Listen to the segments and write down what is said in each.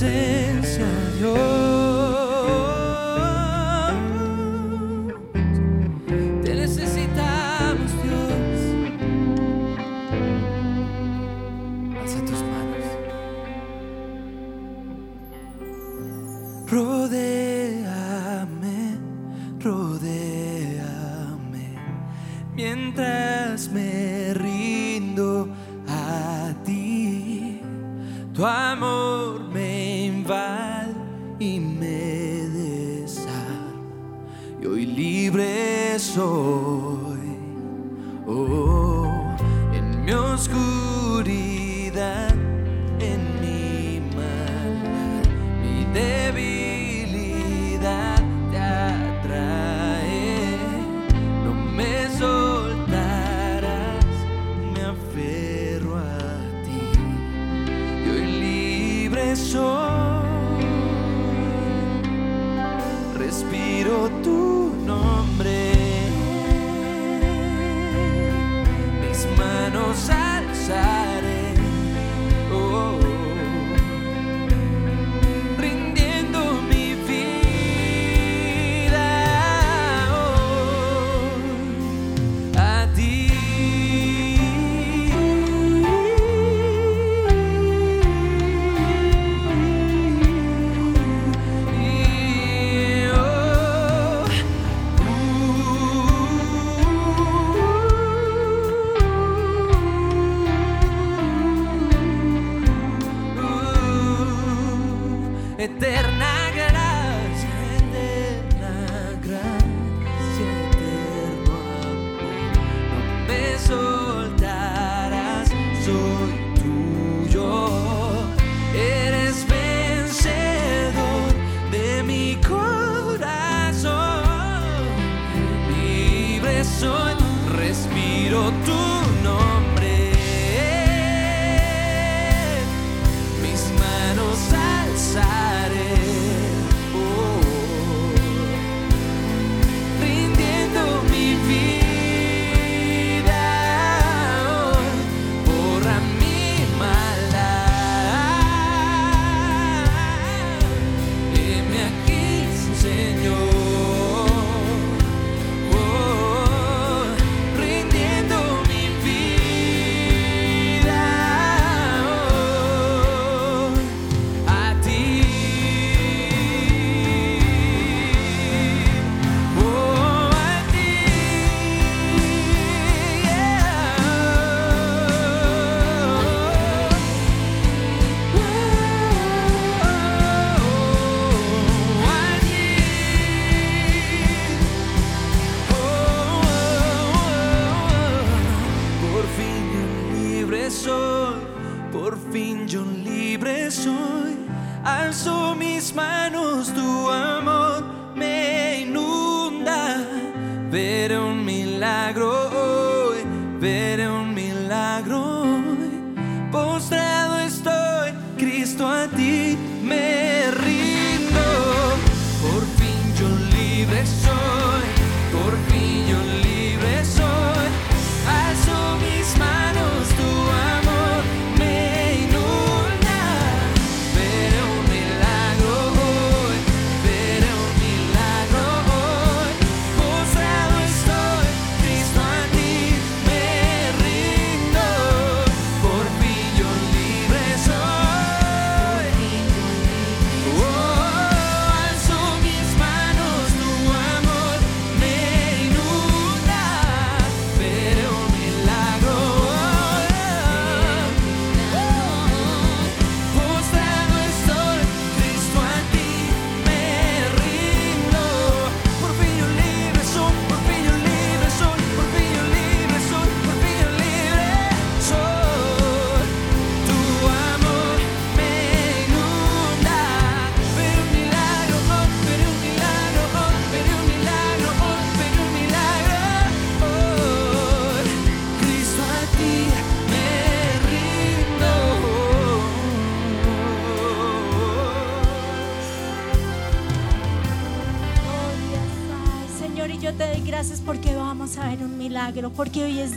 presencia, Dios. Eterna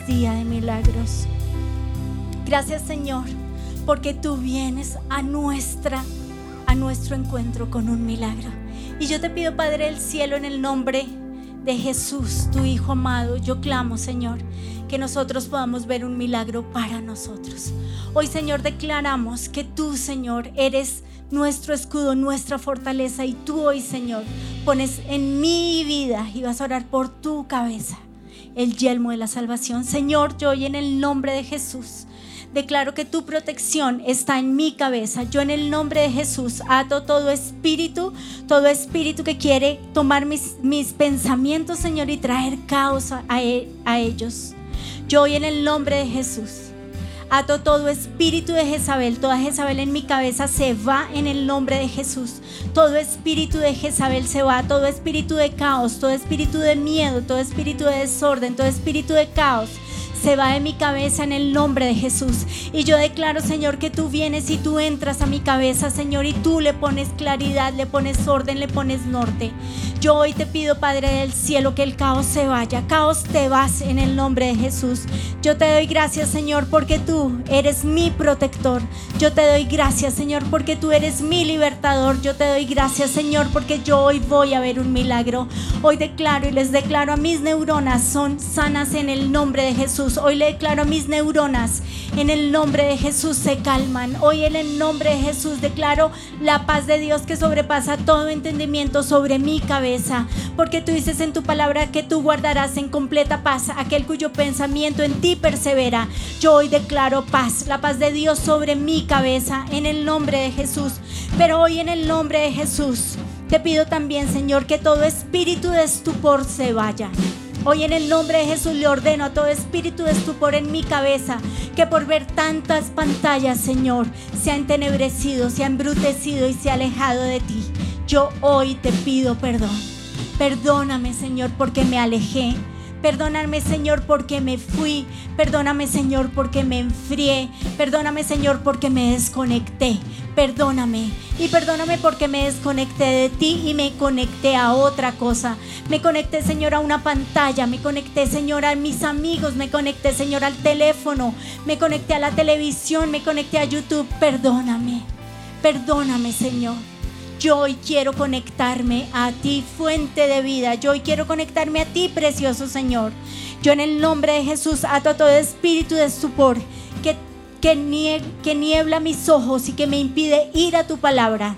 día de milagros. Gracias, Señor, porque tú vienes a nuestra, a nuestro encuentro con un milagro. Y yo te pido, Padre del Cielo, en el nombre de Jesús, tu Hijo amado, yo clamo, Señor, que nosotros podamos ver un milagro para nosotros. Hoy, Señor, declaramos que tú, Señor, eres nuestro escudo, nuestra fortaleza. Y tú hoy, Señor, pones en mi vida y vas a orar por tu cabeza el yelmo de la salvación. Señor, yo hoy en el nombre de Jesús declaro que tu protección está en mi cabeza. Yo en el nombre de Jesús ato todo espíritu, todo espíritu que quiere tomar mis, mis pensamientos, Señor, y traer caos a, a ellos. Yo hoy en el nombre de Jesús Ato todo espíritu de Jezabel, toda Jezabel en mi cabeza se va en el nombre de Jesús. Todo espíritu de Jezabel se va, todo espíritu de caos, todo espíritu de miedo, todo espíritu de desorden, todo espíritu de caos se va de mi cabeza en el nombre de Jesús. Y yo declaro, Señor, que tú vienes y tú entras a mi cabeza, Señor, y tú le pones claridad, le pones orden, le pones norte. Yo hoy te pido, Padre del cielo, que el caos se vaya. Caos te vas en el nombre de Jesús. Yo te doy gracias, Señor, porque tú eres mi protector. Yo te doy gracias, Señor, porque tú eres mi libertador. Yo te doy gracias, Señor, porque yo hoy voy a ver un milagro. Hoy declaro y les declaro a mis neuronas son sanas en el nombre de Jesús. Hoy le declaro a mis neuronas, en el nombre de Jesús se calman. Hoy en el nombre de Jesús declaro la paz de Dios que sobrepasa todo entendimiento sobre mi cabeza. Porque tú dices en tu palabra que tú guardarás en completa paz aquel cuyo pensamiento en ti persevera. Yo hoy declaro paz, la paz de Dios sobre mi cabeza, en el nombre de Jesús. Pero hoy en el nombre de Jesús te pido también, Señor, que todo espíritu de estupor se vaya. Hoy en el nombre de Jesús le ordeno a todo espíritu de estupor en mi cabeza que por ver tantas pantallas, Señor, se ha entenebrecido, se ha embrutecido y se ha alejado de ti. Yo hoy te pido perdón. Perdóname, Señor, porque me alejé. Perdóname, Señor, porque me fui. Perdóname, Señor, porque me enfrié. Perdóname, Señor, porque me desconecté. Perdóname. Y perdóname porque me desconecté de ti y me conecté a otra cosa. Me conecté, Señor, a una pantalla. Me conecté, Señor, a mis amigos. Me conecté, Señor, al teléfono. Me conecté a la televisión. Me conecté a YouTube. Perdóname. Perdóname, Señor. Yo hoy quiero conectarme a ti, fuente de vida. Yo hoy quiero conectarme a ti, precioso Señor. Yo en el nombre de Jesús ato a todo espíritu de estupor que, que, niebla mis ojos y que me impide ir a tu palabra.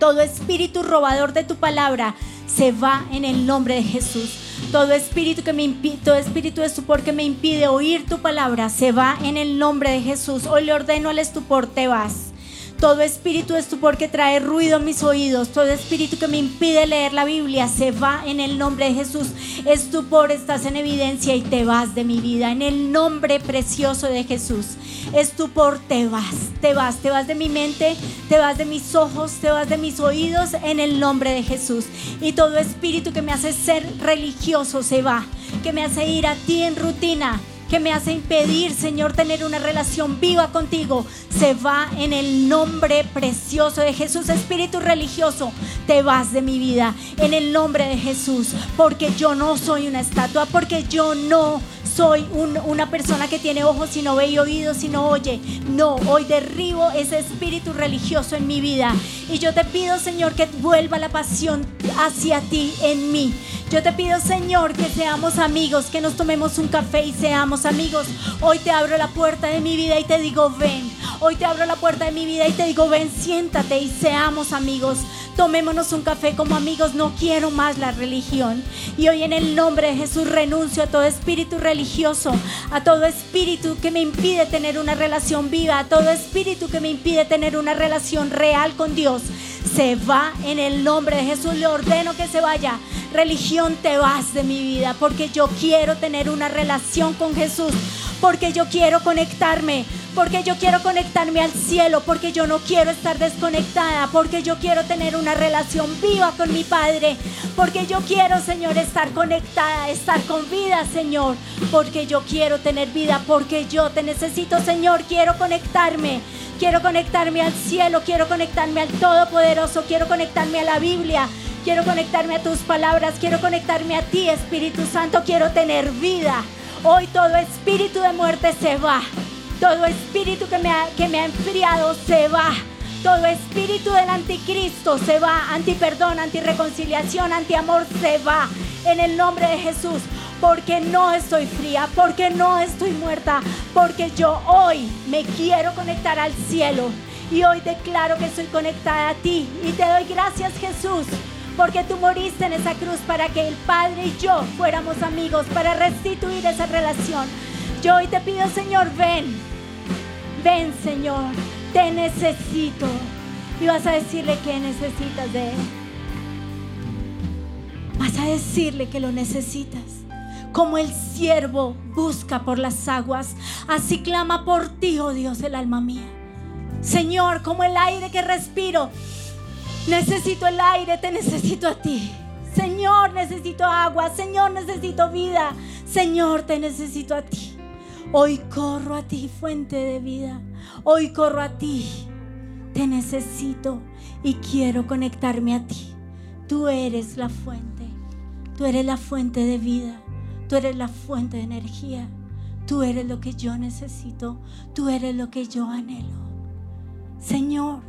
Todo espíritu robador de tu palabra se va en el nombre de Jesús. Todo espíritu que me impide, todo espíritu de estupor que me impide oír tu palabra se va en el nombre de Jesús. Hoy le ordeno al estupor, te vas. Todo espíritu de estupor que trae ruido a mis oídos, todo espíritu que me impide leer la Biblia, se va en el nombre de Jesús. Estupor, estás en evidencia y te vas de mi vida. En el nombre precioso de Jesús. Estupor, te vas, te vas, te vas de mi mente, te vas de mis ojos, te vas de mis oídos en el nombre de Jesús. Y todo espíritu que me hace ser religioso se va, que me hace ir a ti en rutina que me hace impedir, Señor, tener una relación viva contigo, se va en el nombre precioso de Jesús. Espíritu religioso, te vas de mi vida en el nombre de Jesús, porque yo no soy una estatua, porque yo no soy una persona que tiene ojos y no ve y oídos y no oye. No, hoy derribo ese espíritu religioso en mi vida. Y yo te pido, Señor, que vuelva la pasión hacia ti en mí. Yo te pido, Señor, que seamos amigos, que nos tomemos un café y seamos amigos. Hoy te abro la puerta de mi vida y te digo, ven. Hoy te abro la puerta de mi vida y te digo, ven, siéntate y seamos amigos. Tomémonos un café como amigos, no quiero más la religión. Y hoy en el nombre de Jesús renuncio a todo espíritu religioso, a todo espíritu que me impide tener una relación viva, a todo espíritu que me impide tener una relación real con Dios. Se va en el nombre de Jesús, le ordeno que se vaya. Religión, te vas de mi vida porque yo quiero tener una relación con Jesús, porque yo quiero conectarme porque yo quiero conectarme al cielo, porque yo no quiero estar desconectada, porque yo quiero tener una relación viva con mi Padre, porque yo quiero, Señor, estar conectada, estar con vida, Señor, porque yo quiero tener vida, porque yo te necesito, Señor, quiero conectarme. Quiero conectarme al cielo, quiero conectarme al Todopoderoso, quiero conectarme a la Biblia, quiero conectarme a tus palabras, quiero conectarme a ti, Espíritu Santo, quiero tener vida. Hoy todo espíritu de muerte se va. Todo espíritu que me, ha, que me ha enfriado se va. Todo espíritu del anticristo se va, antiperdón, antireconciliación, antiamor se va en el nombre de Jesús. Porque no estoy fría, porque no estoy muerta, porque yo hoy me quiero conectar al cielo y hoy declaro que estoy conectada a ti y te doy gracias Jesús porque tú moriste en esa cruz para que el Padre y yo fuéramos amigos, para restituir esa relación. Yo hoy te pido, Señor, ven, ven, Señor, te necesito. Y vas a decirle que necesitas de Él. Vas a decirle que lo necesitas. Como el siervo busca por las aguas, así clama por ti, oh Dios, el alma mía. Señor, como el aire que respiro, Necesito el aire, te necesito a ti. Señor, necesito agua. Señor, necesito vida. Señor, te necesito a ti. Hoy corro a ti, fuente de vida. Hoy corro a ti. Te necesito y quiero conectarme a ti. Tú eres la fuente. Tú eres la fuente de vida. Tú eres la fuente de energía. Tú eres lo que yo necesito. Tú eres lo que yo anhelo. Señor,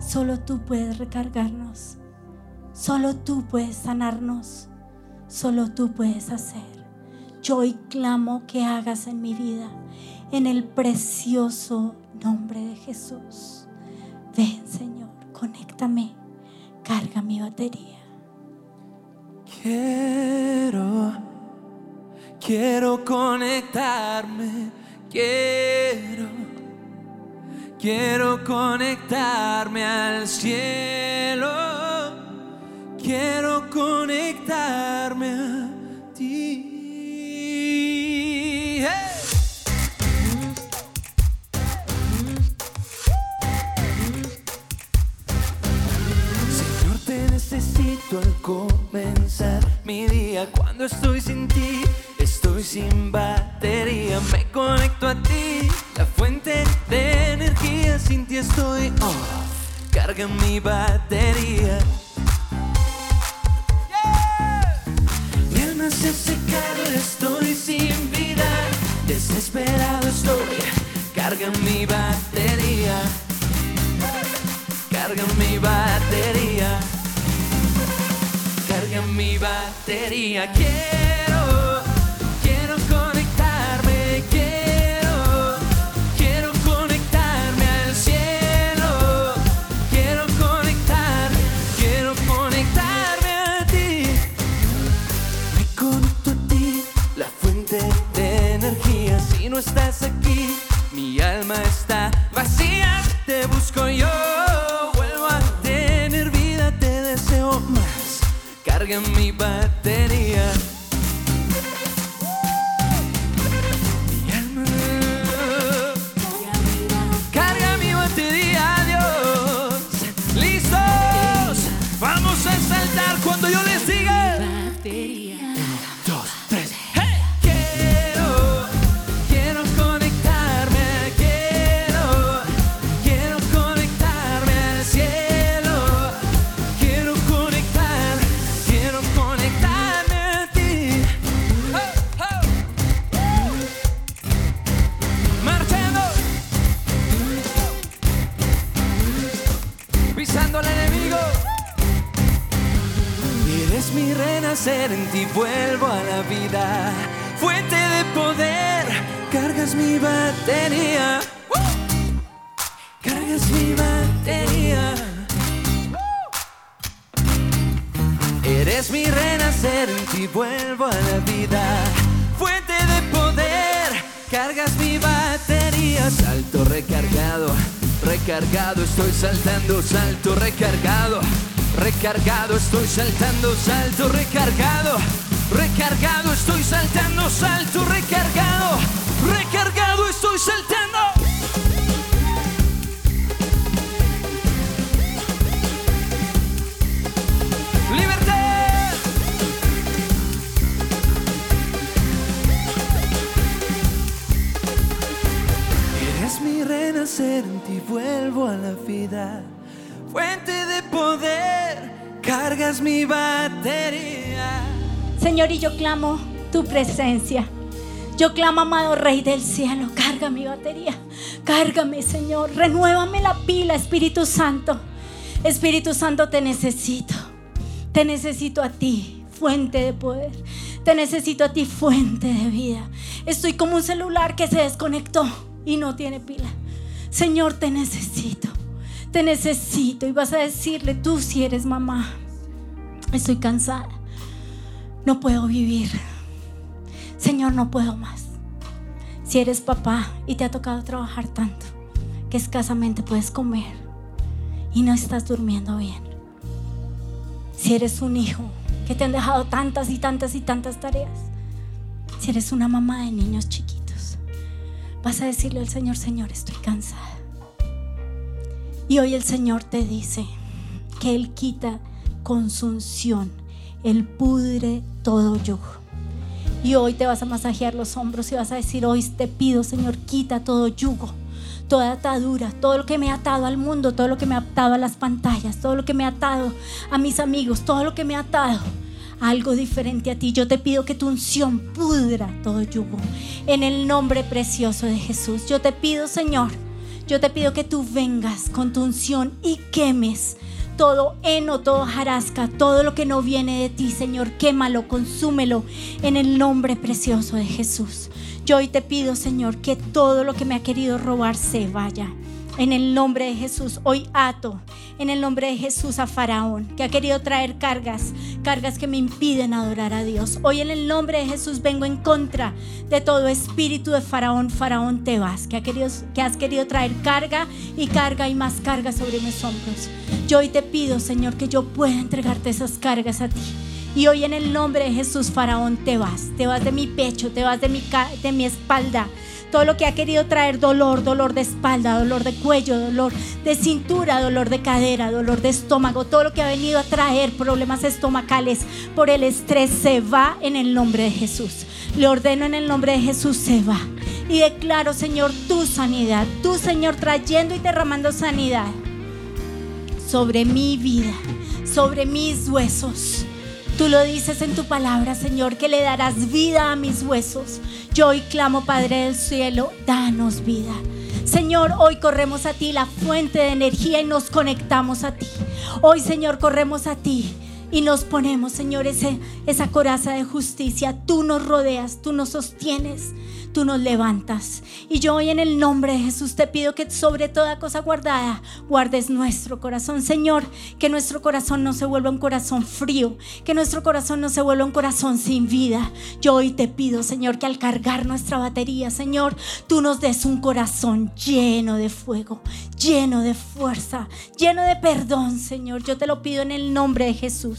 Solo tú puedes recargarnos. Solo tú puedes sanarnos. Solo tú puedes hacer. Yo hoy clamo que hagas en mi vida en el precioso nombre de Jesús. Ven, Señor, conéctame. Carga mi batería. Quiero, quiero conectarme. Quiero Quiero conectarme al cielo. Quiero conectarme al comenzar mi día. Cuando estoy sin ti, estoy sin batería. Me conecto a ti, la fuente de energía. Sin ti estoy off. Carga mi batería. Se estoy sin vida. Desesperado estoy. Carga mi batería. Carga mi batería. Mi batería. Quiero, quiero conectarme. Quiero, quiero conectarme al cielo. Quiero conectar, quiero conectarme a ti. Me conecto a ti, la fuente de energía. Si no estás aquí, mi alma está vacía. Te busco yo, Mi batería. Vuelvo a la vida. Fuente de poder, cargas mi batería. Cargas mi batería. Eres mi renacer, en vuelvo a la vida. Fuente de poder, cargas mi batería. Salto recargado, recargado, estoy saltando, salto recargado. Recargado, estoy saltando, salto recargado. Recargado, estoy saltando, salto Señor, y yo clamo tu presencia. Yo clamo, amado Rey del cielo, carga mi batería. Cárgame, Señor. Renuévame la pila, Espíritu Santo. Espíritu Santo, te necesito. Te necesito a ti, fuente de poder. Te necesito a ti, fuente de vida. Estoy como un celular que se desconectó y no tiene pila. Señor, te necesito. Te necesito. Y vas a decirle, tú si eres mamá, estoy cansada. No puedo vivir. Señor, no puedo más. Si eres papá y te ha tocado trabajar tanto que escasamente puedes comer y no estás durmiendo bien. Si eres un hijo que te han dejado tantas y tantas y tantas tareas. Si eres una mamá de niños chiquitos, vas a decirle al Señor, Señor, estoy cansada. Y hoy el Señor te dice que Él quita con su unción, Él pudre todo yugo. Y hoy te vas a masajear los hombros y vas a decir, hoy te pido, Señor, quita todo yugo, toda atadura, todo lo que me ha atado al mundo, todo lo que me ha atado a las pantallas, todo lo que me ha atado a mis amigos, todo lo que me ha atado algo diferente a ti. Yo te pido que tu unción pudra todo yugo. En el nombre precioso de Jesús. Yo te pido, Señor, yo te pido que tú vengas con tu unción y quemes todo heno, todo jarasca, todo lo que no viene de ti, Señor, quémalo, consúmelo en el nombre precioso de Jesús. Yo hoy te pido, Señor, que todo lo que me ha querido robar se vaya. En el nombre de Jesús, hoy ato en el nombre de Jesús a Faraón, que ha querido traer cargas, cargas que me impiden adorar a Dios. Hoy en el nombre de Jesús vengo en contra de todo espíritu de Faraón. Faraón te vas, que, ha querido, que has querido traer carga y carga y más carga sobre mis hombros. Yo hoy te pido, Señor, que yo pueda entregarte esas cargas a ti. Y hoy en el nombre de Jesús, Faraón, te vas. Te vas de mi pecho, te vas de mi, de mi espalda todo lo que ha querido traer dolor, dolor de espalda, dolor de cuello, dolor de cintura, dolor de cadera, dolor de estómago, todo lo que ha venido a traer problemas estomacales por el estrés se va en el nombre de Jesús. Le ordeno en el nombre de Jesús, se va. Y declaro, Señor, tu sanidad, tu Señor trayendo y derramando sanidad sobre mi vida, sobre mis huesos. Tú lo dices en tu palabra, Señor, que le darás vida a mis huesos. Yo hoy clamo, Padre del cielo, danos vida. Señor, hoy corremos a ti, la fuente de energía, y nos conectamos a ti. Hoy, Señor, corremos a ti y nos ponemos, Señor, esa coraza de justicia. Tú nos rodeas, tú nos sostienes tú nos levantas. Y yo hoy en el nombre de Jesús te pido que sobre toda cosa guardada guardes nuestro corazón. Señor, que nuestro corazón no se vuelva un corazón frío, que nuestro corazón no se vuelva un corazón sin vida. Yo hoy te pido, Señor, que al cargar nuestra batería, Señor, tú nos des un corazón lleno de fuego, lleno de fuerza, lleno de perdón, Señor. Yo te lo pido en el nombre de Jesús.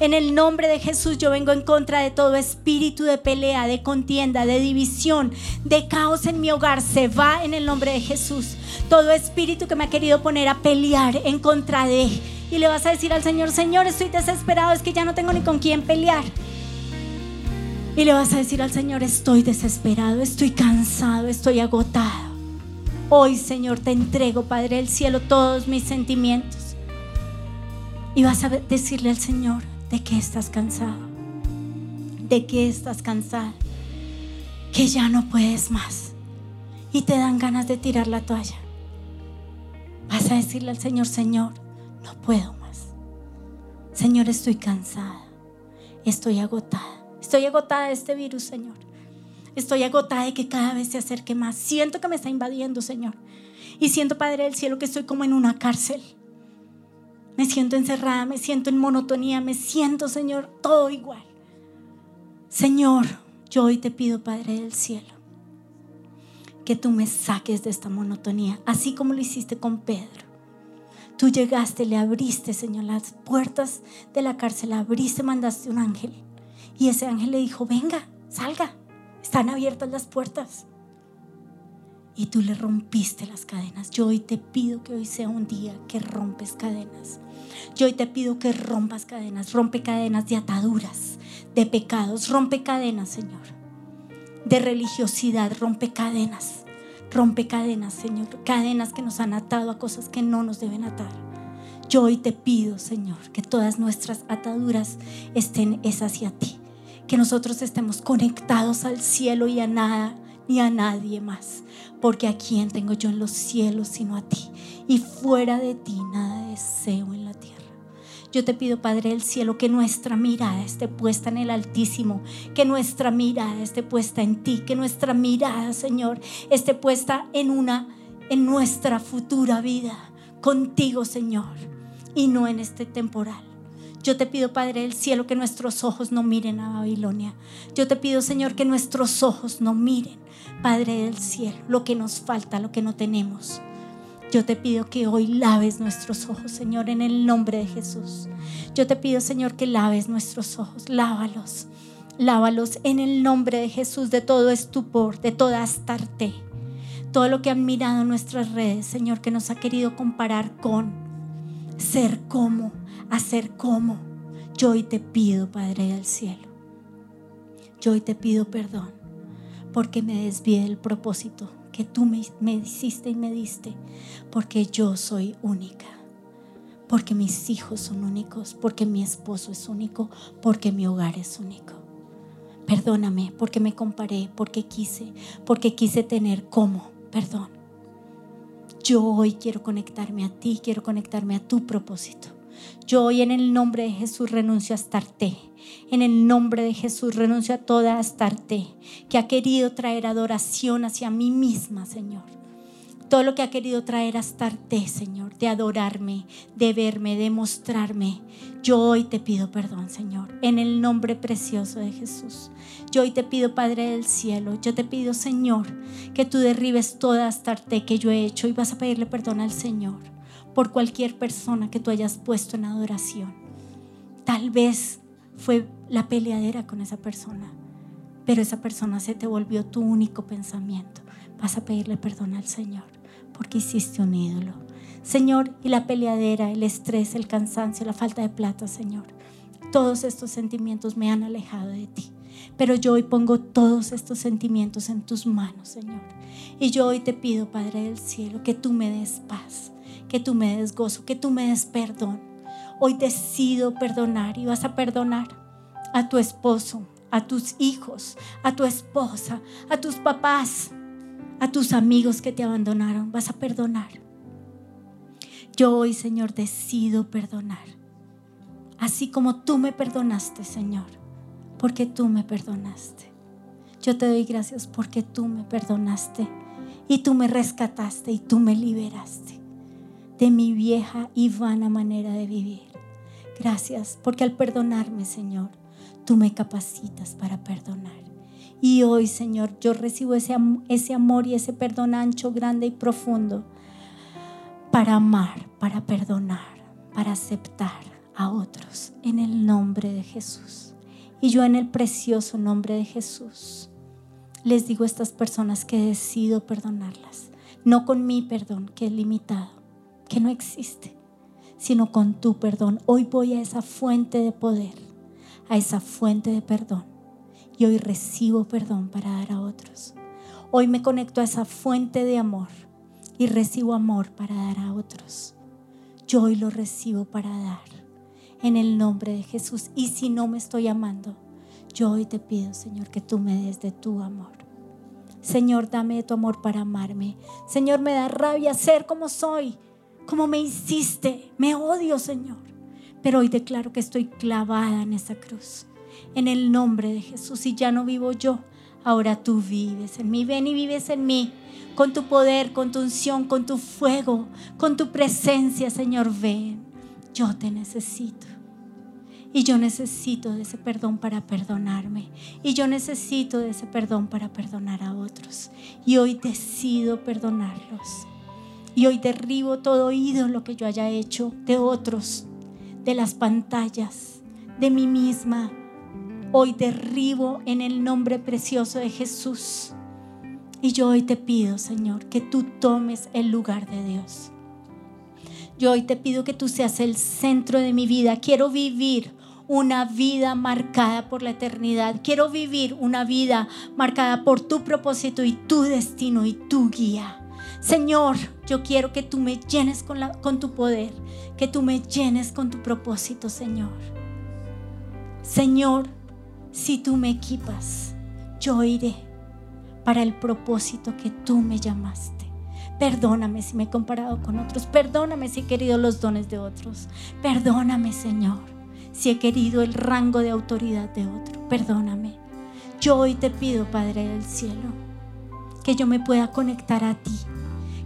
En el nombre de Jesús yo vengo en contra de todo espíritu de pelea, de contienda, de división, de caos en mi hogar. Se va en el nombre de Jesús. Todo espíritu que me ha querido poner a pelear en contra de. Y le vas a decir al Señor, Señor, estoy desesperado, es que ya no tengo ni con quién pelear. Y le vas a decir al Señor, estoy desesperado, estoy cansado, estoy agotado. Hoy, Señor, te entrego, Padre del cielo, todos mis sentimientos. Y vas a decirle al Señor, ¿de qué estás cansado? ¿De qué estás cansado? Que ya no puedes más. Y te dan ganas de tirar la toalla. Vas a decirle al Señor, Señor, no puedo más. Señor, estoy cansada. Estoy agotada. Estoy agotada de este virus, Señor. Estoy agotada de que cada vez se acerque más. Siento que me está invadiendo, Señor. Y siento, Padre del Cielo, que estoy como en una cárcel. Me siento encerrada, me siento en monotonía, me siento, Señor, todo igual. Señor, yo hoy te pido, Padre del Cielo, que tú me saques de esta monotonía, así como lo hiciste con Pedro. Tú llegaste, le abriste, Señor, las puertas de la cárcel, abriste, mandaste un ángel. Y ese ángel le dijo, venga, salga, están abiertas las puertas. Y tú le rompiste las cadenas. Yo hoy te pido que hoy sea un día que rompes cadenas. Yo hoy te pido que rompas cadenas, rompe cadenas de ataduras, de pecados, rompe cadenas, Señor. De religiosidad, rompe cadenas. Rompe cadenas, Señor. Cadenas que nos han atado a cosas que no nos deben atar. Yo hoy te pido, Señor, que todas nuestras ataduras estén es hacia ti. Que nosotros estemos conectados al cielo y a nada ni a nadie más, porque a quién tengo yo en los cielos sino a ti, y fuera de ti nada deseo en la tierra. Yo te pido, Padre del cielo, que nuestra mirada esté puesta en el Altísimo, que nuestra mirada esté puesta en ti, que nuestra mirada, Señor, esté puesta en una en nuestra futura vida contigo, Señor, y no en este temporal. Yo te pido, Padre del cielo, que nuestros ojos no miren a Babilonia. Yo te pido, Señor, que nuestros ojos no miren, Padre del cielo, lo que nos falta, lo que no tenemos. Yo te pido que hoy laves nuestros ojos, Señor, en el nombre de Jesús. Yo te pido, Señor, que laves nuestros ojos, lávalos. Lávalos en el nombre de Jesús de todo estupor, de toda astarte. Todo lo que han mirado nuestras redes, Señor, que nos ha querido comparar con ser como, hacer como. Yo hoy te pido, Padre del cielo. Yo hoy te pido perdón porque me desvié del propósito que tú me, me hiciste y me diste, porque yo soy única, porque mis hijos son únicos, porque mi esposo es único, porque mi hogar es único. Perdóname porque me comparé, porque quise, porque quise tener como, perdón. Yo hoy quiero conectarme a ti, quiero conectarme a tu propósito. Yo hoy en el nombre de Jesús renuncio a estarte. En el nombre de Jesús renuncio a toda astarte que ha querido traer adoración hacia mí misma, Señor. Todo lo que ha querido traer astarte, Señor, de adorarme, de verme, de mostrarme. Yo hoy te pido perdón, Señor, en el nombre precioso de Jesús. Yo hoy te pido, Padre del cielo, yo te pido, Señor, que tú derribes toda astarte que yo he hecho y vas a pedirle perdón al Señor por cualquier persona que tú hayas puesto en adoración. Tal vez fue la peleadera con esa persona, pero esa persona se te volvió tu único pensamiento. Vas a pedirle perdón al Señor porque hiciste un ídolo. Señor, y la peleadera, el estrés, el cansancio, la falta de plata, Señor. Todos estos sentimientos me han alejado de ti. Pero yo hoy pongo todos estos sentimientos en tus manos, Señor. Y yo hoy te pido, Padre del cielo, que tú me des paz, que tú me des gozo, que tú me des perdón. Hoy decido perdonar y vas a perdonar a tu esposo, a tus hijos, a tu esposa, a tus papás, a tus amigos que te abandonaron. Vas a perdonar. Yo hoy, Señor, decido perdonar. Así como tú me perdonaste, Señor, porque tú me perdonaste. Yo te doy gracias porque tú me perdonaste y tú me rescataste y tú me liberaste de mi vieja y vana manera de vivir. Gracias porque al perdonarme, Señor, tú me capacitas para perdonar. Y hoy, Señor, yo recibo ese, ese amor y ese perdón ancho, grande y profundo para amar, para perdonar, para aceptar a otros en el nombre de Jesús. Y yo en el precioso nombre de Jesús les digo a estas personas que decido perdonarlas, no con mi perdón que es limitado, que no existe, sino con tu perdón. Hoy voy a esa fuente de poder, a esa fuente de perdón. Y hoy recibo perdón para dar a otros. Hoy me conecto a esa fuente de amor y recibo amor para dar a otros. Yo hoy lo recibo para dar en el nombre de Jesús. Y si no me estoy amando, yo hoy te pido, Señor, que tú me des de tu amor. Señor, dame de tu amor para amarme. Señor, me da rabia ser como soy, como me hiciste. Me odio, Señor. Pero hoy declaro que estoy clavada en esa cruz. En el nombre de Jesús. Y ya no vivo yo. Ahora tú vives en mí. Ven y vives en mí. Con tu poder, con tu unción, con tu fuego, con tu presencia, Señor. Ven. Yo te necesito. Y yo necesito de ese perdón para perdonarme. Y yo necesito de ese perdón para perdonar a otros. Y hoy decido perdonarlos. Y hoy derribo todo ídolo que yo haya hecho de otros, de las pantallas, de mí misma. Hoy derribo en el nombre precioso de Jesús. Y yo hoy te pido, Señor, que tú tomes el lugar de Dios. Yo hoy te pido que tú seas el centro de mi vida. Quiero vivir una vida marcada por la eternidad. Quiero vivir una vida marcada por tu propósito y tu destino y tu guía. Señor, yo quiero que tú me llenes con, tu poder, que tú me llenes con tu propósito, Señor. Señor, si tú me equipas, yo iré para el propósito que tú me llamaste. Perdóname si me he comparado con otros. Perdóname si he querido los dones de otros. Perdóname, Señor, si he querido el rango de autoridad de otro. Perdóname. Yo hoy te pido, Padre del cielo, que yo me pueda conectar a ti,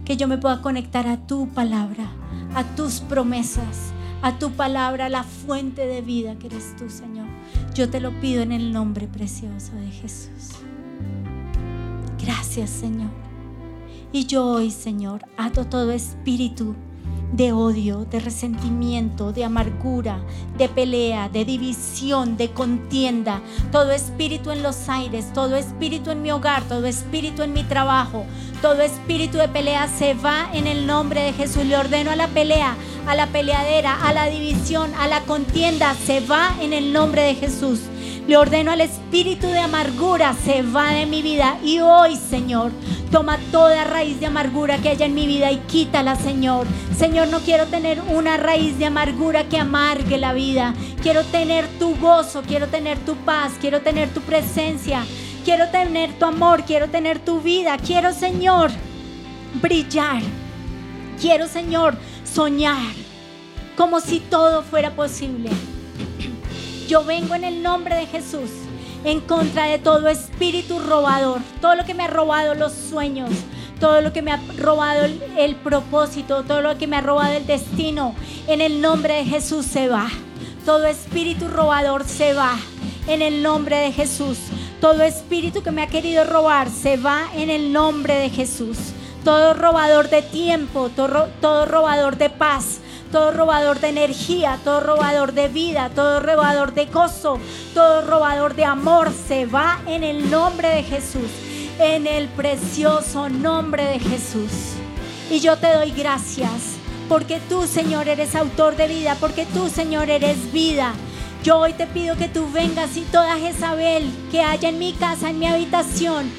que yo me pueda conectar a tu palabra, a tus promesas, a tu palabra, la fuente de vida que eres tú, Señor. Yo te lo pido en el nombre precioso de Jesús. Gracias, Señor. Y yo hoy, Señor, ato todo espíritu de odio, de resentimiento, de amargura, de pelea, de división, de contienda, todo espíritu en los aires, todo espíritu en mi hogar, todo espíritu en mi trabajo, todo espíritu de pelea se va en el nombre de Jesús. Le ordeno a la pelea, a la peleadera, a la división, a la contienda, se va en el nombre de Jesús. Le ordeno al espíritu de amargura, se va de mi vida. Y hoy, Señor, toma toda raíz de amargura que haya en mi vida y quítala, Señor. Señor, no quiero tener una raíz de amargura que amargue la vida. Quiero tener tu gozo, quiero tener tu paz, quiero tener tu presencia. Quiero tener tu amor, quiero tener tu vida. Quiero, Señor, brillar. Quiero, Señor, soñar como si todo fuera posible. Yo vengo en el nombre de Jesús en contra de todo espíritu robador, todo lo que me ha robado los sueños, todo lo que me ha robado el, propósito, todo lo que me ha robado el destino, en el nombre de Jesús se va. Todo espíritu robador se va en el nombre de Jesús. Todo espíritu que me ha querido robar se va en el nombre de Jesús. Todo robador de tiempo, todo, robador de paz, todo robador de energía, todo robador de vida, todo robador de gozo, todo robador de amor se va en el nombre de Jesús, en el precioso nombre de Jesús. Y yo te doy gracias porque tú, Señor, eres autor de vida, porque tú, Señor, eres vida. Yo hoy te pido que tú vengas y toda Jezabel que haya en mi casa, en mi habitación,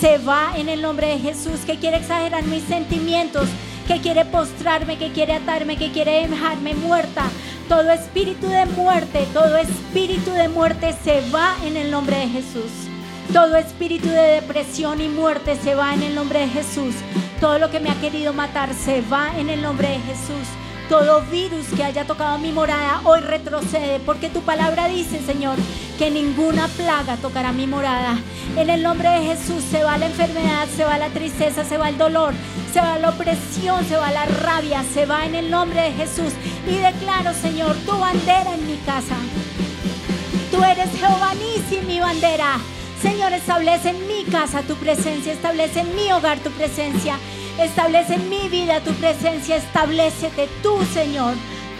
se va en el nombre de Jesús, que quiere exagerar mis sentimientos, que quiere postrarme, que quiere atarme, que quiere dejarme muerta. Todo espíritu de muerte, todo espíritu de muerte se va en el nombre de Jesús. Todo espíritu de depresión y muerte se va en el nombre de Jesús. Todo lo que me ha querido matar se va en el nombre de Jesús. Todo virus que haya tocado mi morada hoy retrocede porque tu palabra dice, Señor, que ninguna plaga tocará mi morada. En el nombre de Jesús se va la enfermedad, se va la tristeza, se va el dolor, se va la opresión, se va la rabia, se va en el nombre de Jesús. Y declaro, Señor, tu bandera en mi casa. Tú eres Jehová Nisi, mi bandera. Señor, establece en mi casa tu presencia, establece en mi hogar tu presencia, establece en mi vida tu presencia, establecete tú, Señor.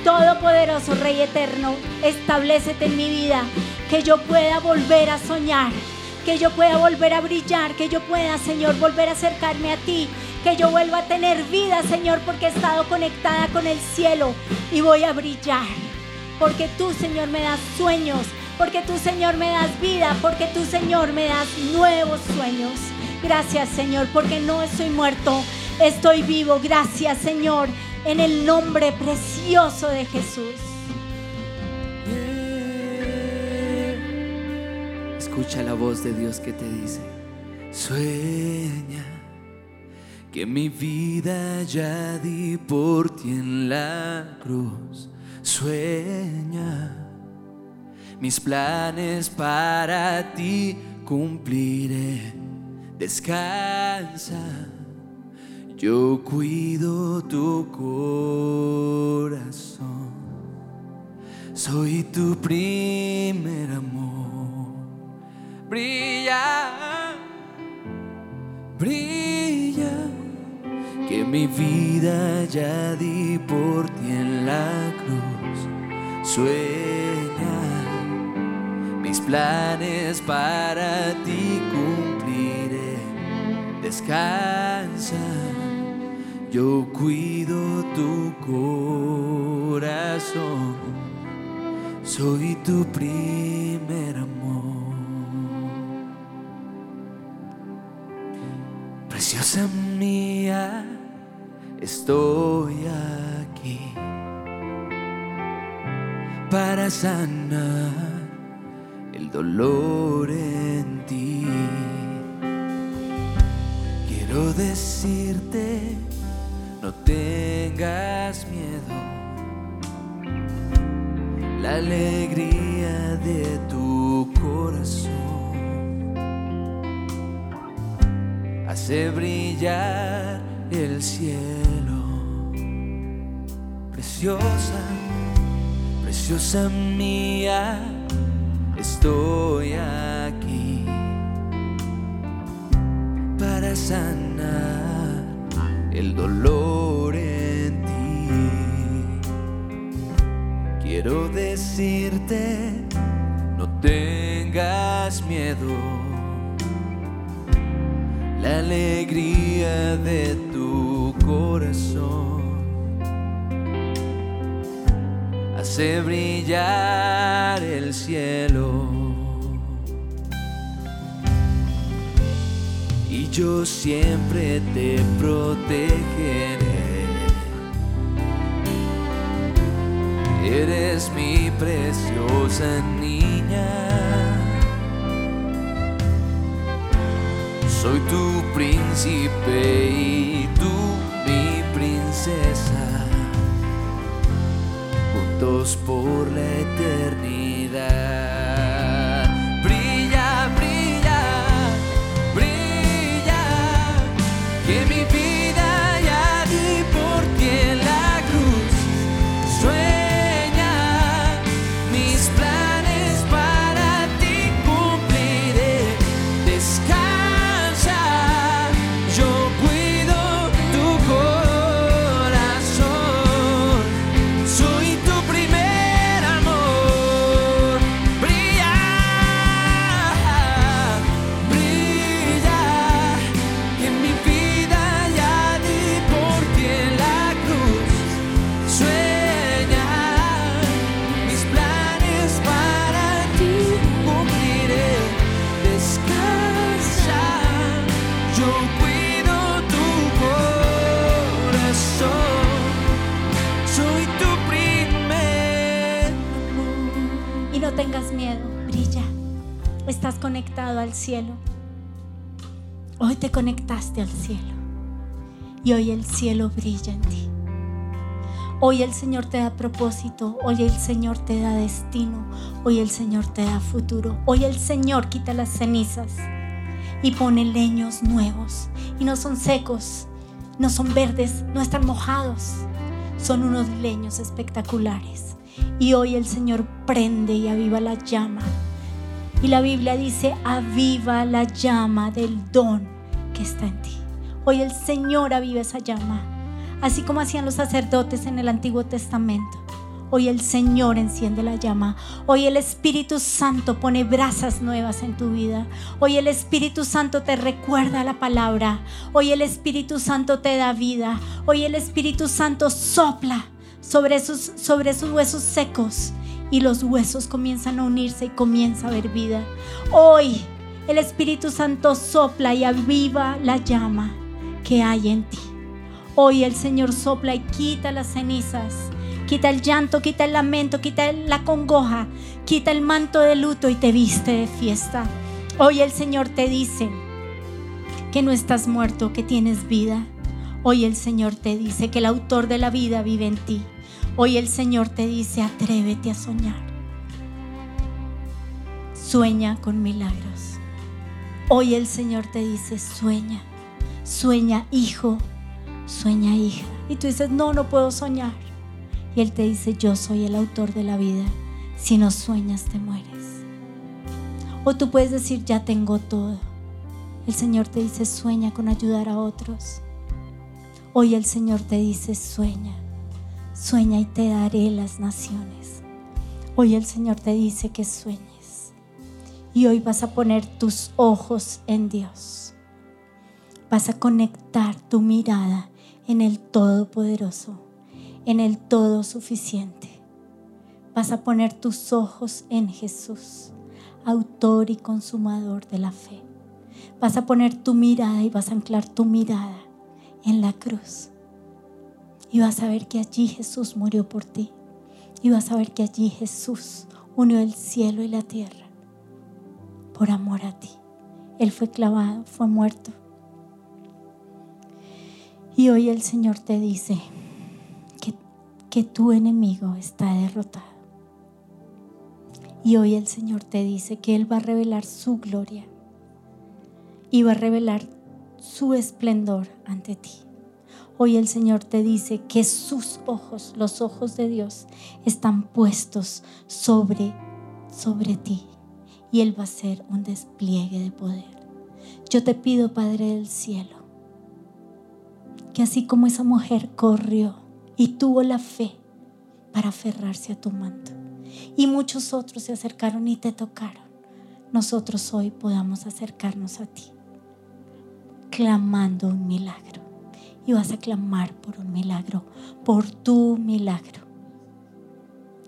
Todopoderoso Rey eterno, establecete en mi vida, que yo pueda volver a soñar, que yo pueda volver a brillar, que yo pueda, Señor, volver a acercarme a ti, que yo vuelva a tener vida, Señor, porque he estado conectada con el cielo y voy a brillar. Porque tú, Señor, me das sueños, porque tú, Señor, me das vida, porque tú, Señor, me das nuevos sueños. Gracias, Señor, porque no estoy muerto, estoy vivo. Gracias, Señor, en el nombre precioso de Jesús. Escucha la voz de Dios que te dice, sueña que mi vida ya di por ti en la cruz. Sueña mis planes para ti cumpliré. Descansa, yo cuido tu corazón. Soy tu primer amor. Brilla, brilla, que mi vida ya di por ti en la cruz. Sueña mis planes para ti cumpliré. Descansa, yo cuido tu corazón. Soy tu primer amor. Preciosa mía, estoy aquí para sanar el dolor en ti. Quiero decirte, no tengas miedo. La alegría de tu corazón hace brillar el cielo. Preciosa, preciosa mía, estoy aquí para sanar el dolor en ti. Quiero decirte, no tengas miedo. La alegría de tu corazón hace brillar el cielo. Yo siempre te protegeré. Eres mi preciosa niña. Soy tu príncipe y tú mi princesa. Juntos por la eternidad. Hoy te conectaste al cielo. Y hoy el cielo brilla en ti. Hoy el Señor te da propósito. Hoy el Señor te da destino. Hoy el Señor te da futuro. Hoy el Señor quita las cenizas y pone leños nuevos. Y no son secos, no son verdes, no están mojados. Son unos leños espectaculares. Y hoy el Señor prende y aviva la llama. Y la Biblia dice, aviva la llama del don que está en ti. Hoy el Señor aviva esa llama. Así como hacían los sacerdotes en el Antiguo Testamento. Hoy el Señor enciende la llama. Hoy el Espíritu Santo pone brasas nuevas en tu vida. Hoy el Espíritu Santo te recuerda la palabra. Hoy el Espíritu Santo te da vida. Hoy el Espíritu Santo sopla sobre esos, sobre esos huesos secos y los huesos comienzan a unirse y comienza a haber vida. Hoy el Espíritu Santo sopla y aviva la llama que hay en ti. Hoy el Señor sopla y quita las cenizas, quita el llanto, quita el lamento, quita la congoja, quita el manto de luto y te viste de fiesta. Hoy el Señor te dice que no estás muerto, que tienes vida. Hoy el Señor te dice que el autor de la vida vive en ti. Hoy el Señor te dice, atrévete a soñar. Sueña con milagros. Hoy el Señor te dice, sueña, sueña hijo, sueña hija. Y tú dices, no, no puedo soñar. Y Él te dice, yo soy el autor de la vida. Si no sueñas, te mueres. O tú puedes decir, ya tengo todo. El Señor te dice, sueña con ayudar a otros. Hoy el Señor te dice, sueña, sueña y te daré las naciones. Hoy el Señor te dice que sueñes. Y hoy vas a poner tus ojos en Dios. Vas a conectar tu mirada en el Todopoderoso, en el Todo Suficiente. Vas a poner tus ojos en Jesús, autor y consumador de la fe. Vas a poner tu mirada y vas a anclar tu mirada en la cruz. Y vas a ver que allí Jesús murió por ti. Y vas a ver que allí Jesús unió el cielo y la tierra por amor a ti. Él fue clavado, fue muerto. Y hoy el Señor te dice que, que tu enemigo está derrotado. Y hoy el Señor te dice que Él va a revelar su gloria y va a revelar su esplendor ante ti. Hoy el Señor te dice que sus ojos, los ojos de Dios, están puestos sobre, sobre ti. Y Él va a hacer un despliegue de poder. Yo te pido, Padre del cielo, que así como esa mujer corrió y tuvo la fe para aferrarse a tu manto, y muchos otros se acercaron y te tocaron, nosotros hoy podamos acercarnos a ti, clamando un milagro. Y vas a clamar por un milagro, por tu milagro.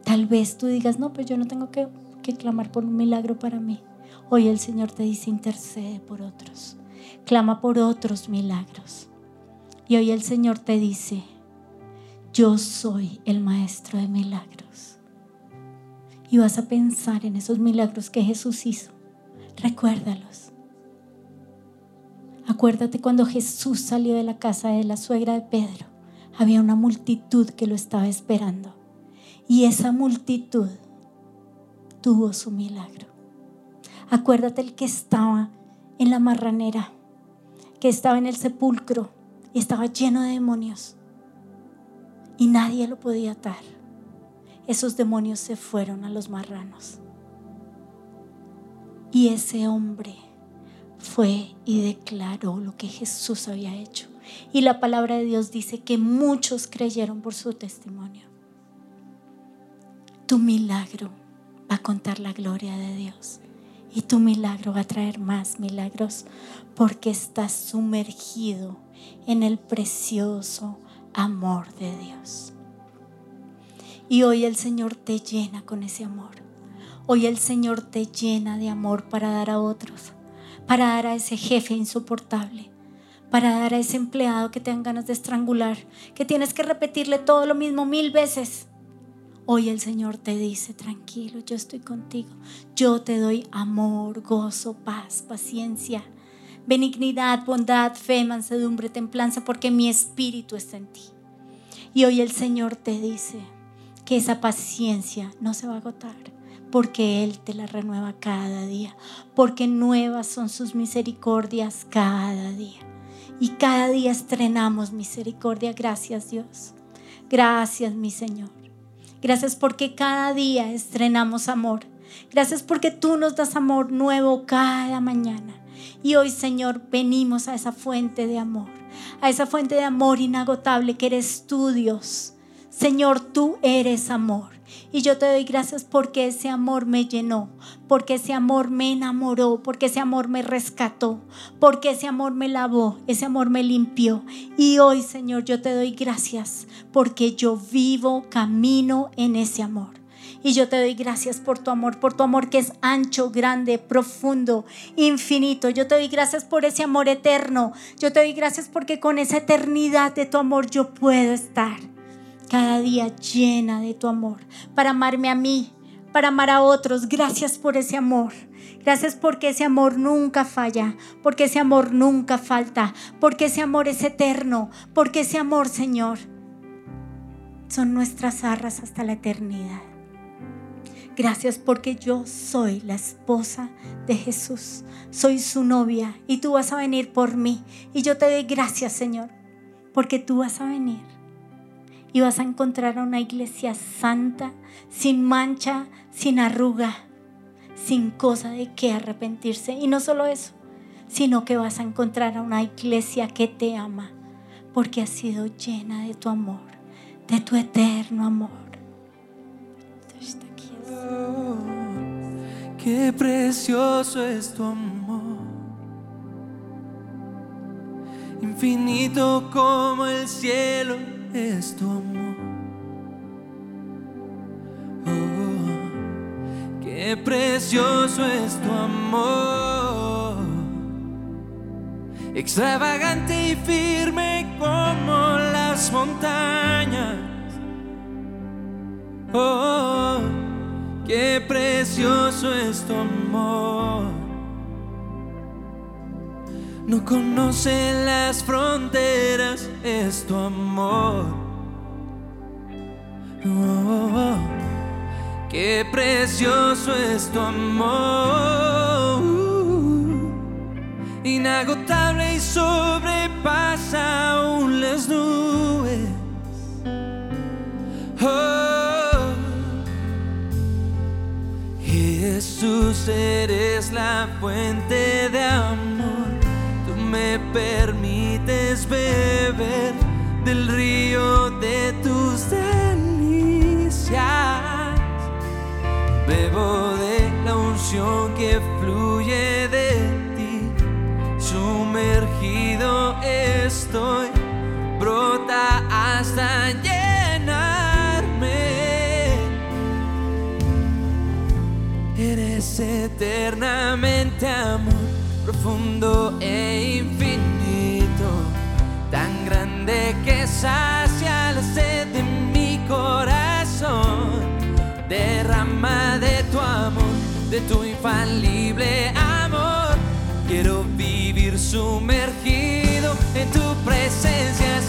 Tal vez tú digas, no, pues yo no tengo que, que clamar por un milagro para mí. Hoy el Señor te dice, intercede por otros. Clama por otros milagros. Y hoy el Señor te dice, yo soy el maestro de milagros. Y vas a pensar en esos milagros que Jesús hizo. Recuérdalos. Acuérdate cuando Jesús salió de la casa de la suegra de Pedro. Había una multitud que lo estaba esperando. Y esa multitud tuvo su milagro. Acuérdate el que estaba en la marranera, que estaba en el sepulcro y estaba lleno de demonios. Y nadie lo podía atar. Esos demonios se fueron a los marranos. Y ese hombre fue y declaró lo que Jesús había hecho. Y la palabra de Dios dice que muchos creyeron por su testimonio. Tu milagro va a contar la gloria de Dios. Y tu milagro va a traer más milagros porque estás sumergido en el precioso amor de Dios. Y hoy el Señor te llena con ese amor. Hoy el Señor te llena de amor para dar a otros, para dar a ese jefe insoportable, para dar a ese empleado que te dan ganas de estrangular, que tienes que repetirle todo lo mismo mil veces. Hoy el Señor te dice, tranquilo, yo estoy contigo. Yo te doy amor, gozo, paz, paciencia, benignidad, bondad, fe, mansedumbre, templanza, porque mi espíritu está en ti. Y hoy el Señor te dice que esa paciencia no se va a agotar, porque Él te la renueva cada día, porque nuevas son sus misericordias cada día. Y cada día estrenamos misericordia. Gracias Dios. Gracias mi Señor. Gracias porque cada día estrenamos amor. Gracias porque tú nos das amor nuevo cada mañana. Y hoy, Señor, venimos a esa fuente de amor, a esa fuente de amor inagotable que eres tú, Dios. Señor, tú eres amor. Y yo te doy gracias porque ese amor me llenó, porque ese amor me enamoró, porque ese amor me rescató, porque ese amor me lavó, ese amor me limpió. Y hoy, Señor, yo te doy gracias porque yo vivo, camino en ese amor. Y yo te doy gracias por tu amor, por tu amor que es ancho, grande, profundo, infinito. Yo te doy gracias por ese amor eterno. Yo te doy gracias porque con esa eternidad de tu amor yo puedo estar cada día llena de tu amor, para amarme a mí, para amar a otros. Gracias por ese amor. Gracias porque ese amor nunca falla, porque ese amor nunca falta, porque ese amor es eterno, porque ese amor, Señor, son nuestras arras hasta la eternidad. Gracias porque yo soy la esposa de Jesús, soy su novia y tú vas a venir por mí. Y yo te doy gracias, Señor, porque tú vas a venir y vas a encontrar a una iglesia santa, sin mancha, sin arruga, sin cosa de qué arrepentirse. Y no solo eso, sino que vas a encontrar a una iglesia que te ama, porque ha sido llena de tu amor, de tu eterno amor. Qué precioso es tu amor, infinito como el cielo es tu amor. Oh, qué precioso es tu amor, extravagante y firme como las montañas. Oh, qué precioso es tu amor. No conoce las fronteras es tu amor. Oh, qué precioso es tu amor. Inagotable y sobrepasa aún las nubes. Oh, Jesús, eres la fuente de amor. Tú me permites beber del río de tus delicias. Bebo de la unción que fluye de ti. Sumergido estoy, brota hasta llenarme. Eres eternamente amor, profundo e infinito, grande que sacia la sed de mi corazón. Derrama de tu amor, de tu infalible amor. Quiero vivir sumergido en tu presencia,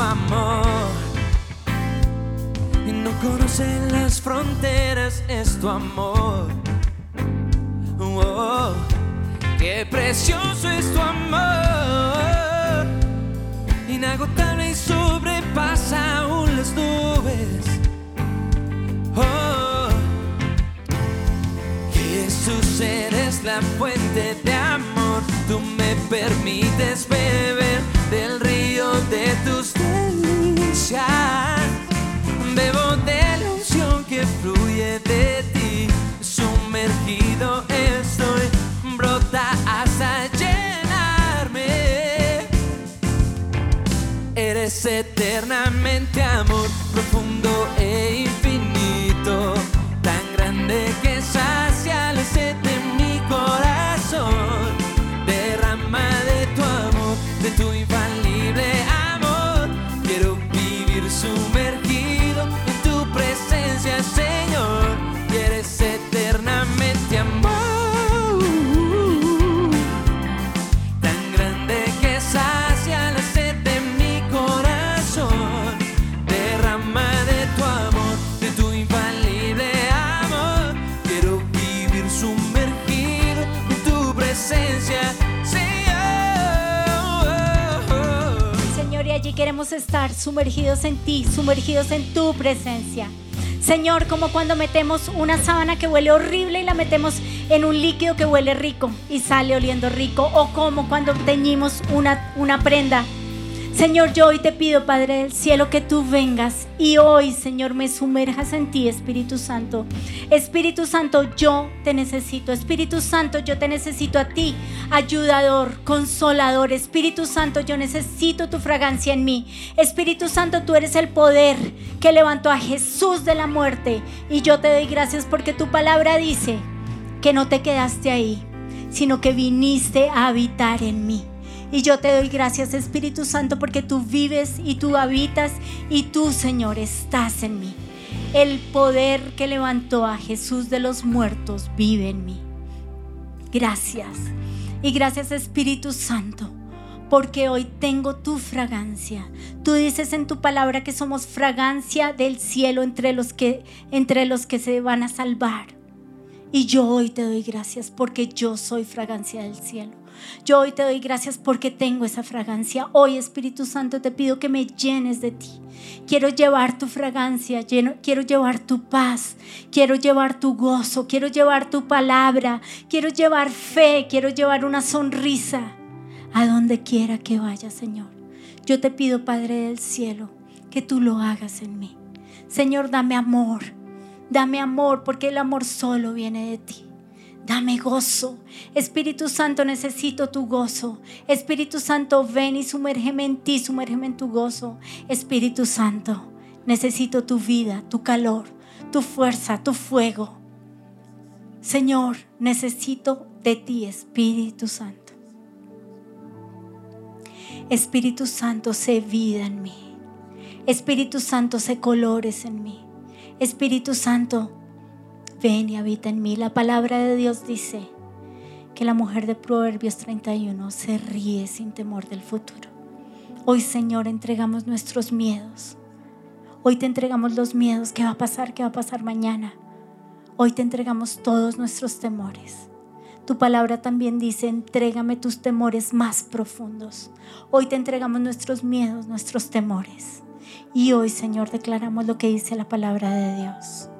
amor. Y no conocen las fronteras, es tu amor. Oh, qué precioso es tu amor. Inagotable y sobrepasa aún las nubes. Oh, Jesús, eres la fuente de amor. Tú me permites beber del río de tus delicias. Bebo de la unción que fluye de ti. Sumergido estoy, brota hasta llenarme. Eres eternamente amor, profundo queremos estar sumergidos en ti, sumergidos en tu presencia. Señor, como cuando metemos una sábana que huele horrible y la metemos en un líquido que huele rico y sale oliendo rico, o como cuando teñimos una, una prenda. Señor, yo hoy te pido, Padre del cielo, que tú vengas y hoy, Señor, me sumerjas en ti, Espíritu Santo. Espíritu Santo, yo te necesito. Espíritu Santo, yo te necesito a ti, ayudador, consolador. Espíritu Santo, yo necesito tu fragancia en mí. Espíritu Santo, tú eres el poder que levantó a Jesús de la muerte. Y yo te doy gracias porque tu palabra dice que no te quedaste ahí, sino que viniste a habitar en mí. Y yo te doy gracias, Espíritu Santo, porque tú vives y tú habitas y tú, Señor, estás en mí. El poder que levantó a Jesús de los muertos vive en mí. Gracias. Y gracias, Espíritu Santo, porque hoy tengo tu fragancia. Tú dices en tu palabra que somos fragancia del cielo entre los que entre los que se van a salvar. Y yo hoy te doy gracias porque yo soy fragancia del cielo. Yo hoy te doy gracias porque tengo esa fragancia. Hoy, Espíritu Santo, te pido que me llenes de ti. Quiero llevar tu fragancia, quiero llevar tu paz, quiero llevar tu gozo, quiero llevar tu palabra, quiero llevar fe, quiero llevar una sonrisa a donde quiera que vaya, Señor. Yo te pido, Padre del cielo, que tú lo hagas en mí. Señor, dame amor, dame amor, porque el amor solo viene de ti. Dame gozo. Espíritu Santo, necesito tu gozo. Espíritu Santo, ven y sumérgeme en ti, sumérgeme en tu gozo. Espíritu Santo, necesito tu vida, tu calor, tu fuerza, tu fuego. Señor, necesito de ti, Espíritu Santo. Espíritu Santo, sé vida en mí. Espíritu Santo, sé colores en mí. Espíritu Santo, ven y habita en mí. La palabra de Dios dice que la mujer de Proverbios 31 se ríe sin temor del futuro. Hoy, Señor, entregamos nuestros miedos. Hoy te entregamos los miedos. ¿Qué va a pasar? ¿Qué va a pasar mañana? Hoy te entregamos todos nuestros temores. Tu palabra también dice, entrégame tus temores más profundos. Hoy te entregamos nuestros miedos, nuestros temores. Y hoy, Señor, declaramos lo que dice la palabra de Dios.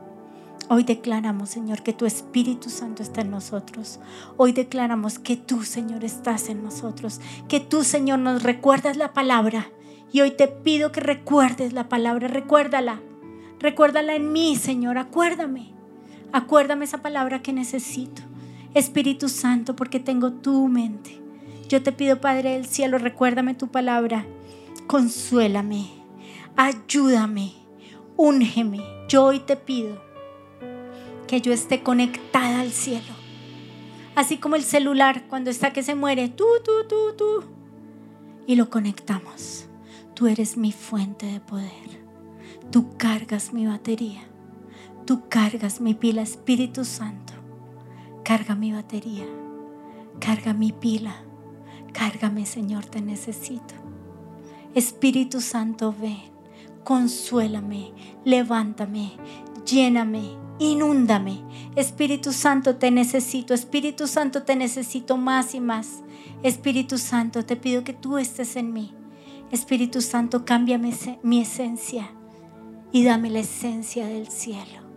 Hoy declaramos, Señor, que tu Espíritu Santo está en nosotros. Hoy declaramos que tú, Señor, estás en nosotros. Que tú, Señor, nos recuerdas la palabra. Y hoy te pido que recuerdes la palabra. Recuérdala. Recuérdala en mí, Señor. Acuérdame. Acuérdame esa palabra que necesito. Espíritu Santo, porque tengo tu mente. Yo te pido, Padre del cielo, recuérdame tu palabra. Consuélame. Ayúdame. Úngeme. Yo hoy te pido que yo esté conectada al cielo. Así como el celular cuando está que se muere, tú, tú, tú, tú. Y lo conectamos. Tú eres mi fuente de poder. Tú cargas mi batería. Tú cargas mi pila, Espíritu Santo. Carga mi batería. Carga mi pila. Cárgame, Señor, te necesito. Espíritu Santo, ven. Consuélame. Levántame. Lléname inúndame. Espíritu Santo, te necesito. Espíritu Santo, te necesito más y más. Espíritu Santo, te pido que tú estés en mí. Espíritu Santo, cámbiame mi esencia y dame la esencia del cielo.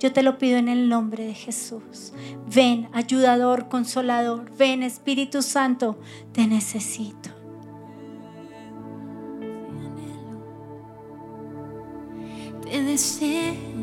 Yo te lo pido en el nombre de Jesús. Ven, ayudador, consolador. Ven, Espíritu Santo, te necesito. Te deseo.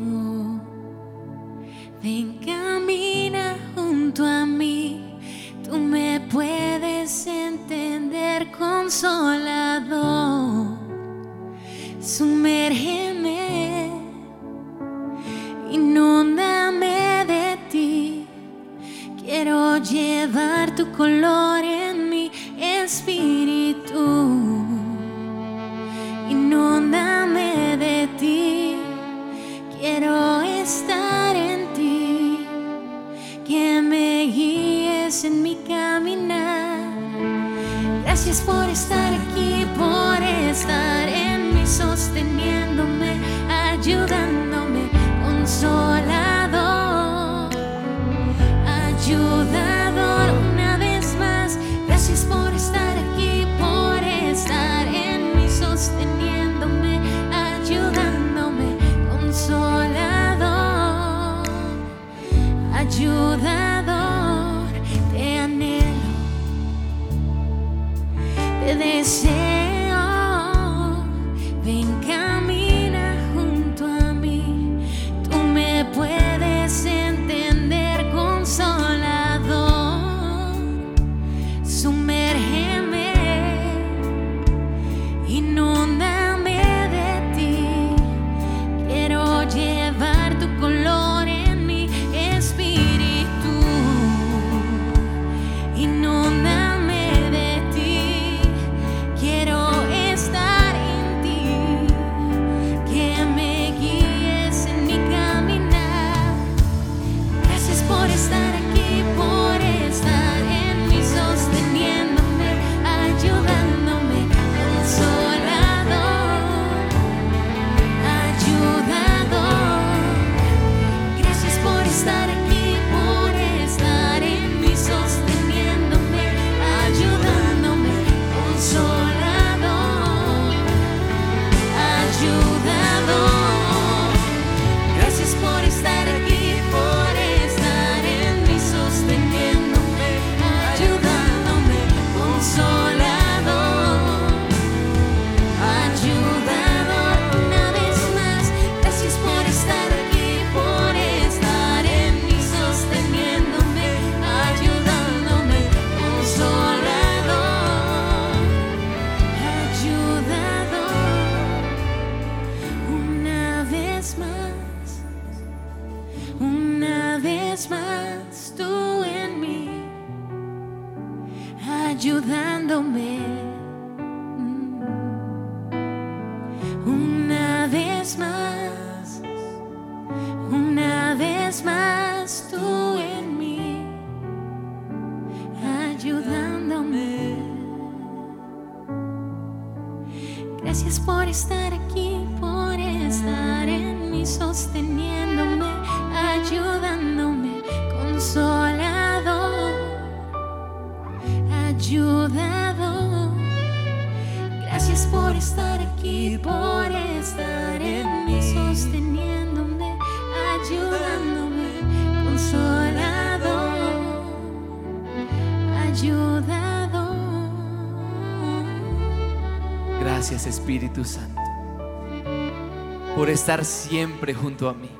Estar siempre junto a mí.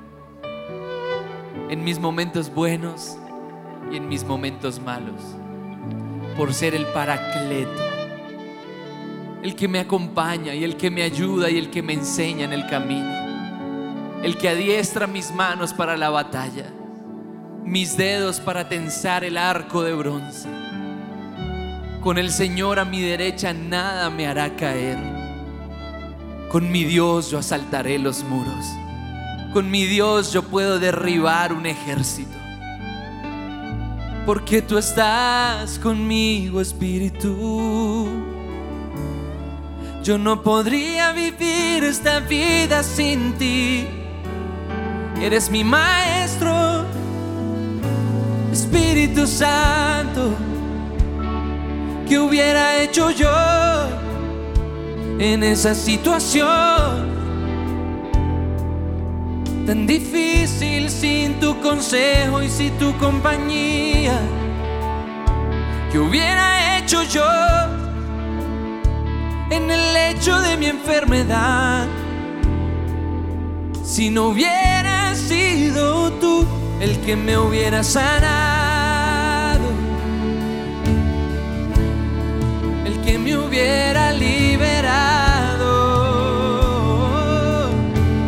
En mis momentos buenos y en mis momentos malos. Por ser el paracleto. El que me acompaña y el que me ayuda y el que me enseña en el camino. El que adiestra mis manos para la batalla. Mis dedos para tensar el arco de bronce. Con el Señor a mi derecha nada me hará caer. Con mi Dios yo asaltaré los muros. Con mi Dios yo puedo derribar un ejército. Porque tú estás conmigo, Espíritu. Yo no podría vivir esta vida sin ti. Eres mi maestro, Espíritu Santo. ¿Qué hubiera hecho yo en esa situación? Tan difícil sin tu consejo y sin tu compañía. ¿Qué hubiera hecho yo en el lecho de mi enfermedad? Si no hubiera sido tú el que me hubiera sanado, que me hubiera liberado.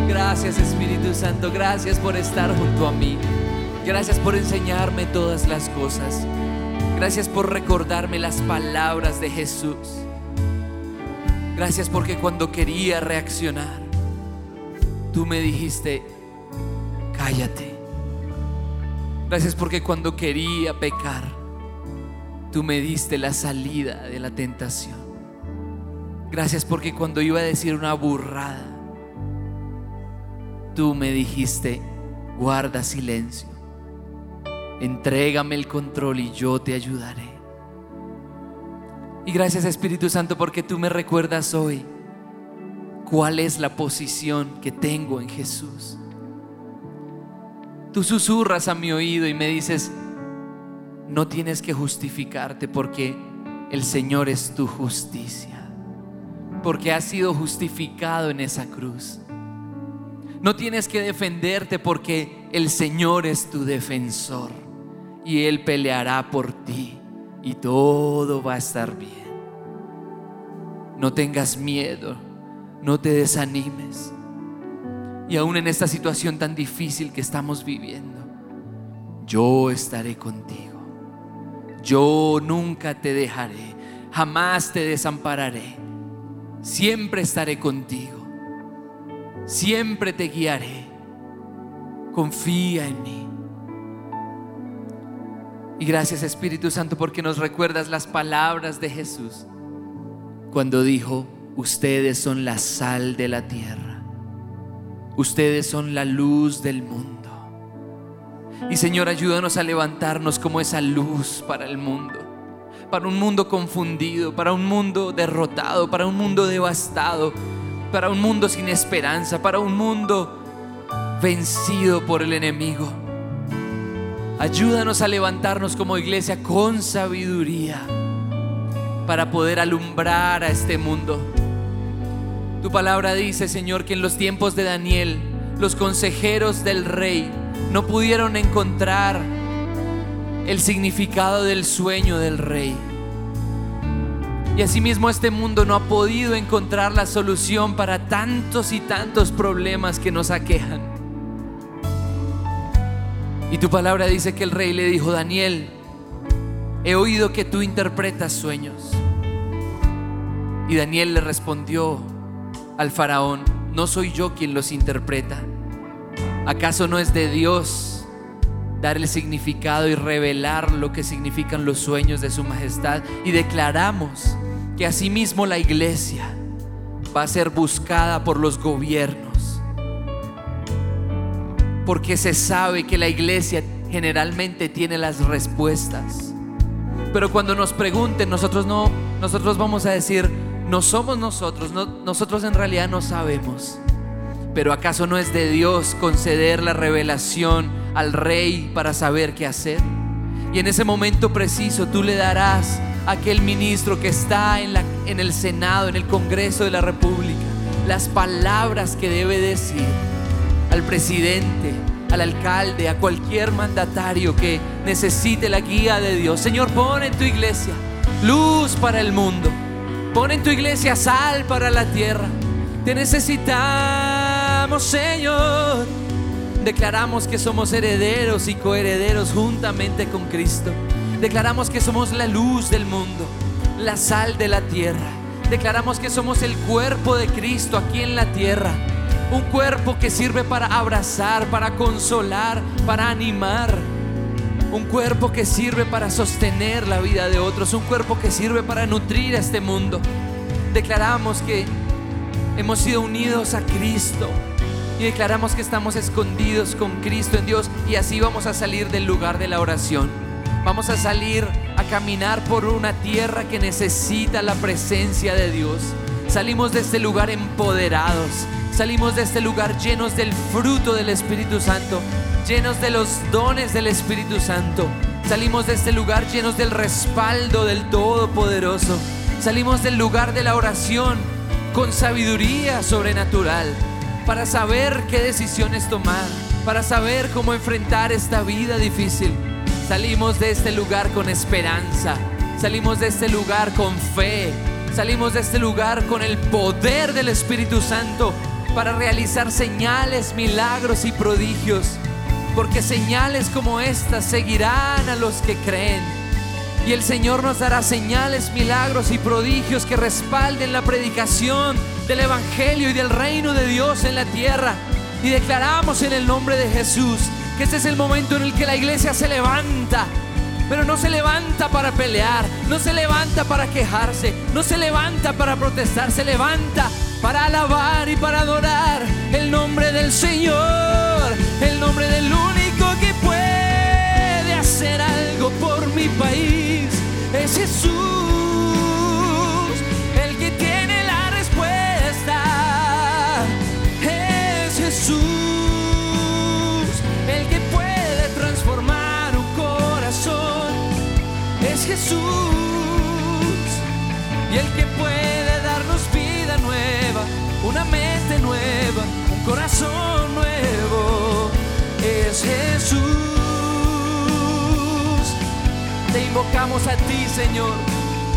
Gracias Espíritu Santo, gracias por estar junto a mí. Gracias por enseñarme todas las cosas. Gracias por recordarme las palabras de Jesús. Gracias porque cuando quería reaccionar, tú me dijiste, cállate. Gracias porque cuando quería pecar, tú me diste la salida de la tentación. Gracias porque cuando iba a decir una burrada, tú me dijiste, guarda silencio. Entrégame el control y yo te ayudaré. Y gracias Espíritu Santo porque tú me recuerdas hoy cuál es la posición que tengo en Jesús. Tú susurras a mi oído y me dices, no tienes que justificarte porque el Señor es tu justicia, porque has sido justificado en esa cruz. No tienes que defenderte porque el Señor es tu defensor y Él peleará por ti y todo va a estar bien. No tengas miedo, no te desanimes. Y aún en esta situación tan difícil que estamos viviendo, yo estaré contigo. Yo nunca te dejaré, jamás te desampararé. Siempre estaré contigo. Siempre te guiaré. Confía en mí. Y gracias Espíritu Santo porque nos recuerdas las palabras de Jesús cuando dijo, ustedes son la sal de la tierra, ustedes son la luz del mundo. Y Señor, ayúdanos a levantarnos como esa luz para el mundo, para un mundo confundido, para un mundo derrotado, para un mundo devastado, para un mundo sin esperanza, para un mundo vencido por el enemigo. Ayúdanos a levantarnos como iglesia con sabiduría para poder alumbrar a este mundo. Tu palabra dice, Señor, que en los tiempos de Daniel, los consejeros del rey no pudieron encontrar el significado del sueño del rey. Y asimismo este mundo no ha podido encontrar la solución para tantos y tantos problemas que nos aquejan. Y tu palabra dice que el rey le dijo, Daniel, he oído que tú interpretas sueños. Y Daniel le respondió al faraón, no soy yo quien los interpreta. ¿Acaso no es de Dios dar el significado y revelar lo que significan los sueños de su majestad? Y declaramos que asimismo la iglesia va a ser buscada por los gobiernos. Porque se sabe que la iglesia generalmente tiene las respuestas. Pero cuando nos pregunten, nosotros no, nosotros vamos a decir, no somos nosotros, no- nosotros en realidad no sabemos. Pero ¿acaso no es de Dios conceder la revelación al rey para saber qué hacer? Y en ese momento preciso tú le darás a aquel ministro que está en, la- en el Senado, en el Congreso de la República, las palabras que debe decir al presidente, al alcalde, a cualquier mandatario que necesite la guía de Dios. Señor, pon en tu iglesia luz para el mundo. Pon en tu iglesia sal para la tierra. Te necesitamos, Señor. Declaramos que somos herederos y coherederos juntamente con Cristo. Declaramos que somos la luz del mundo, la sal de la tierra. Declaramos que somos el cuerpo de Cristo aquí en la tierra. Un cuerpo que sirve para abrazar, para consolar, para animar. Un cuerpo que sirve para sostener la vida de otros. Un cuerpo que sirve para nutrir a este mundo. Declaramos que hemos sido unidos a Cristo. Y declaramos que estamos escondidos con Cristo en Dios. Y así vamos a salir del lugar de la oración. Vamos a salir a caminar por una tierra que necesita la presencia de Dios. Salimos de este lugar empoderados. Salimos de este lugar llenos del fruto del Espíritu Santo, llenos de los dones del Espíritu Santo. Salimos de este lugar llenos del respaldo del Todopoderoso. Salimos del lugar de la oración con sabiduría sobrenatural para saber qué decisiones tomar, para saber cómo enfrentar esta vida difícil. Salimos de este lugar con esperanza, salimos de este lugar con fe, salimos de este lugar con el poder del Espíritu Santo para realizar señales, milagros y prodigios, porque señales como estas seguirán a los que creen. Y el Señor nos dará señales, milagros y prodigios que respalden la predicación del Evangelio y del reino de Dios en la tierra. Y declaramos en el nombre de Jesús que este es el momento en el que la iglesia se levanta. Pero no se levanta para pelear, no se levanta para quejarse, no se levanta para protestar, se levanta para alabar y para adorar el nombre del Señor, el nombre del único que puede hacer algo por mi país. Es Jesús, el que tiene la respuesta. Es Jesús, el que puede transformar un corazón. Es Jesús y el que puede darnos vida nueva, una mente nueva, un corazón nuevo, es Jesús. Te invocamos a ti, Señor.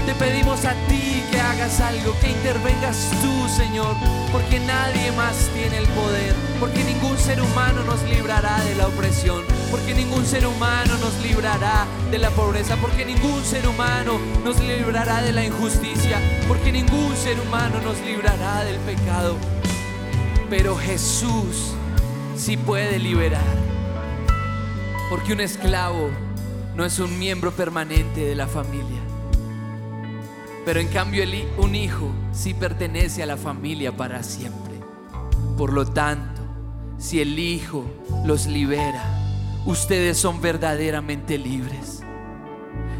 Te pedimos a ti que hagas algo, que intervengas tú, Señor, porque nadie más tiene el poder, porque ningún ser humano nos librará de la opresión, porque ningún ser humano nos librará de la pobreza, porque ningún ser humano nos librará de la injusticia, porque ningún ser humano nos librará del pecado. Pero Jesús sí puede liberar, porque un esclavo no es un miembro permanente de la familia. Pero en cambio un hijo sí pertenece a la familia para siempre. Por lo tanto, si el hijo los libera, ustedes son verdaderamente libres.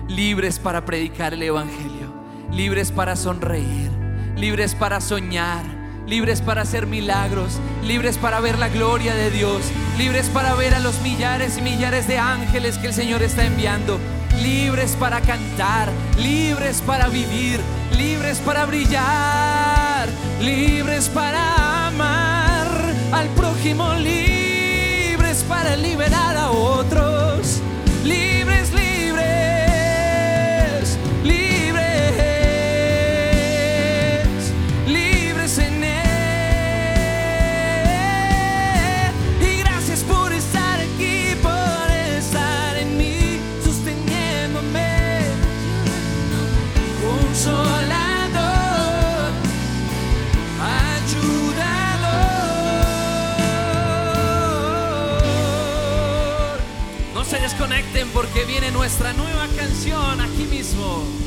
Libres para predicar el Evangelio, libres para sonreír, libres para soñar, libres para hacer milagros, libres para ver la gloria de Dios, libres para ver a los millares y millares de ángeles que el Señor está enviando, libres para cantar, libres para vivir, libres para brillar, libres para amar al prójimo, libres para liberar a otros, porque viene nuestra nueva canción aquí mismo.